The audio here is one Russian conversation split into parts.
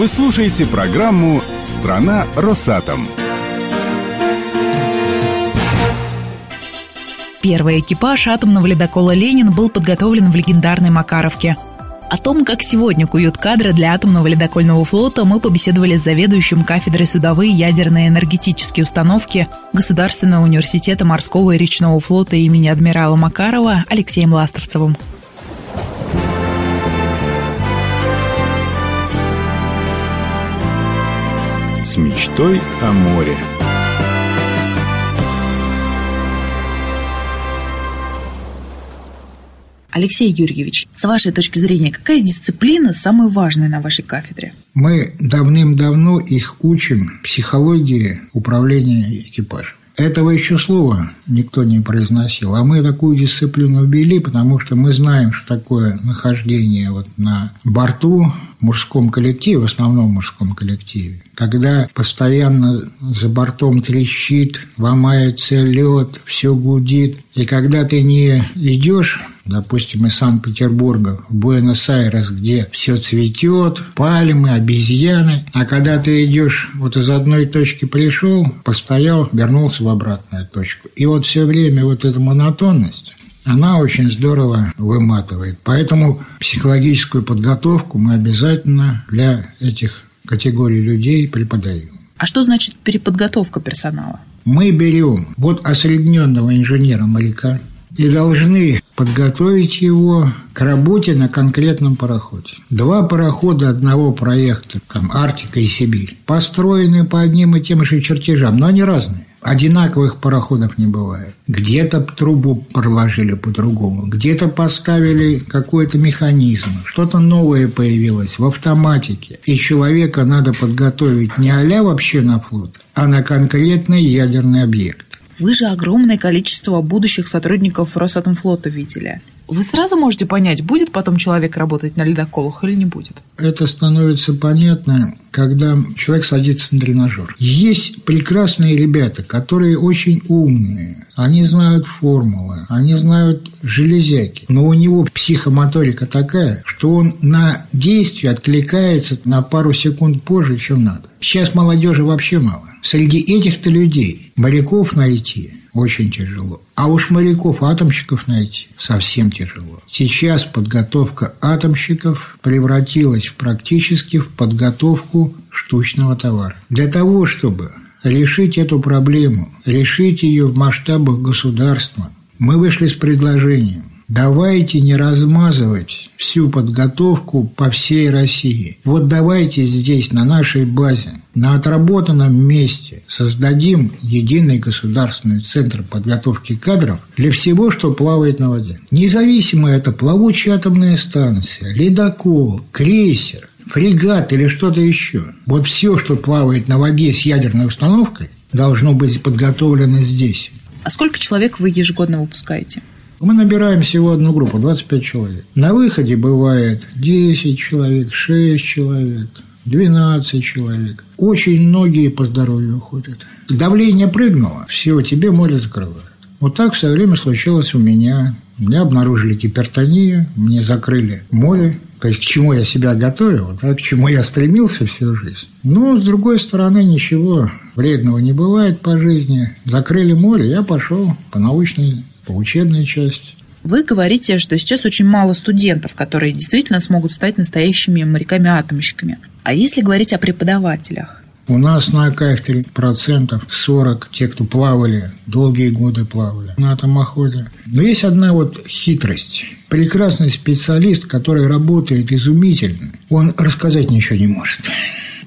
Вы слушаете программу «Страна Росатом». Первый экипаж атомного ледокола «Ленин» был подготовлен в легендарной Макаровке. О том, как сегодня куют кадры для атомного ледокольного флота, мы побеседовали с заведующим кафедрой судовые ядерные энергетические установки Государственного университета морского и речного флота имени адмирала Макарова Алексеем Ластовцевым. С мечтой о море. Алексей Юрьевич, с вашей точки зрения, какая дисциплина самая важная на вашей кафедре? Мы давным-давно их учим психологии управления экипажем. Этого еще слова никто не произносил. А мы такую дисциплину ввели, потому что мы знаем, что такое нахождение вот на борту мужском коллективе, в основном мужском коллективе, когда постоянно за бортом трещит, ломается лед, все гудит. И когда ты не идешь допустим, из Санкт-Петербурга в Буэнос-Айрес, где все цветет, пальмы, обезьяны, а когда ты идешь вот из одной точки пришел, постоял, вернулся в обратную точку. И вот все время вот эта монотонность, она очень здорово выматывает. Поэтому психологическую подготовку мы обязательно для этих категорий людей преподаем. А что значит переподготовка персонала? Мы берем вот осредненного инженера-моряка, и должны подготовить его к работе на конкретном пароходе. Два парохода одного проекта, там Арктика и Сибирь, построены по одним и тем же чертежам, но они разные. Одинаковых пароходов не бывает. Где-то трубу проложили по-другому, где-то поставили какой-то механизм, что-то новое появилось в автоматике. И человека надо подготовить не а вообще на флот, а на конкретный ядерный объект. Вы же огромное количество будущих сотрудников Росатомфлота видели. Вы сразу можете понять, будет потом человек работать на ледоколах или не будет? Это становится понятно, когда человек садится на тренажер. Есть прекрасные ребята, которые очень умные. Они знают формулы, они знают железяки. Но у него психомоторика такая, что он на действие откликается на пару секунд позже, чем надо. Сейчас молодежи вообще мало. Среди этих-то людей моряков найти очень тяжело. А уж моряков-атомщиков найти совсем тяжело. Сейчас подготовка атомщиков превратилась практически в подготовку штучного товара. Для того, чтобы решить эту проблему, решить ее в масштабах государства, мы вышли с предложением Давайте не размазывать всю подготовку по всей России. Вот давайте здесь, на нашей базе, на отработанном месте создадим единый государственный центр подготовки кадров для всего, что плавает на воде. Независимо это плавучая атомная станция, ледокол, крейсер, фрегат или что-то еще. Вот все, что плавает на воде с ядерной установкой, должно быть подготовлено здесь. А сколько человек вы ежегодно выпускаете? Мы набираем всего одну группу, 25 человек. На выходе бывает 10 человек, 6 человек, 12 человек. Очень многие по здоровью уходят. Давление прыгнуло, все, тебе море закрывает. Вот так все время случилось у меня. Меня обнаружили гипертонию, мне закрыли море, то есть к чему я себя готовил, да, к чему я стремился всю жизнь. Но, с другой стороны, ничего вредного не бывает по жизни. Закрыли море, я пошел по научной по учебной части. Вы говорите, что сейчас очень мало студентов, которые действительно смогут стать настоящими моряками-атомщиками. А если говорить о преподавателях? У нас на кафедре процентов 40 те, кто плавали, долгие годы плавали на атомоходе. Но есть одна вот хитрость. Прекрасный специалист, который работает изумительно, он рассказать ничего не может.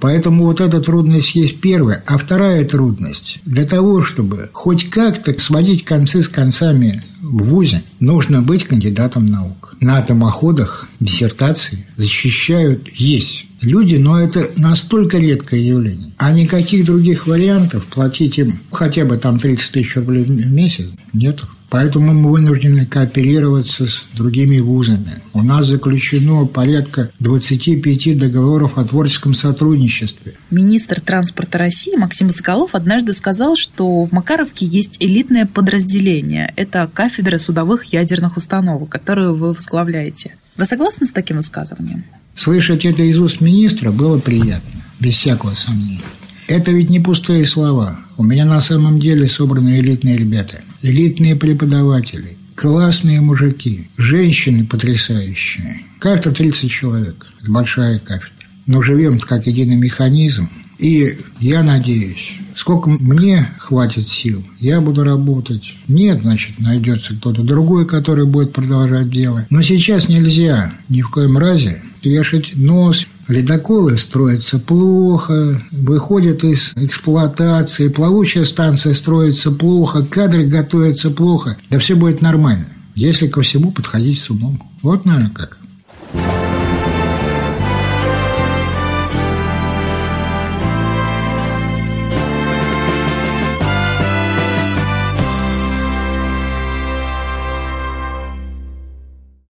Поэтому вот эта трудность есть первая. А вторая трудность. Для того, чтобы хоть как-то сводить концы с концами в ВУЗе, нужно быть кандидатом наук. На атомоходах диссертации защищают есть люди, но это настолько редкое явление. А никаких других вариантов платить им хотя бы там 30 тысяч рублей в месяц нету. Поэтому мы вынуждены кооперироваться с другими вузами. У нас заключено порядка 25 договоров о творческом сотрудничестве. Министр транспорта России Максим Соколов однажды сказал, что в Макаровке есть элитное подразделение. Это кафедра судовых ядерных установок, которую вы возглавляете. Вы согласны с таким высказыванием? Слышать это из уст министра было приятно, без всякого сомнения. Это ведь не пустые слова. У меня на самом деле собраны элитные ребята, элитные преподаватели, классные мужики, женщины потрясающие. Как-то 30 человек. Большая кафедра. Но живем как единый механизм. И я надеюсь, сколько мне хватит сил, я буду работать. Нет, значит, найдется кто-то другой, который будет продолжать делать. Но сейчас нельзя ни в коем разе вешать нос Ледоколы строятся плохо, выходят из эксплуатации, плавучая станция строится плохо, кадры готовятся плохо. Да все будет нормально, если ко всему подходить с умом. Вот, наверное, как.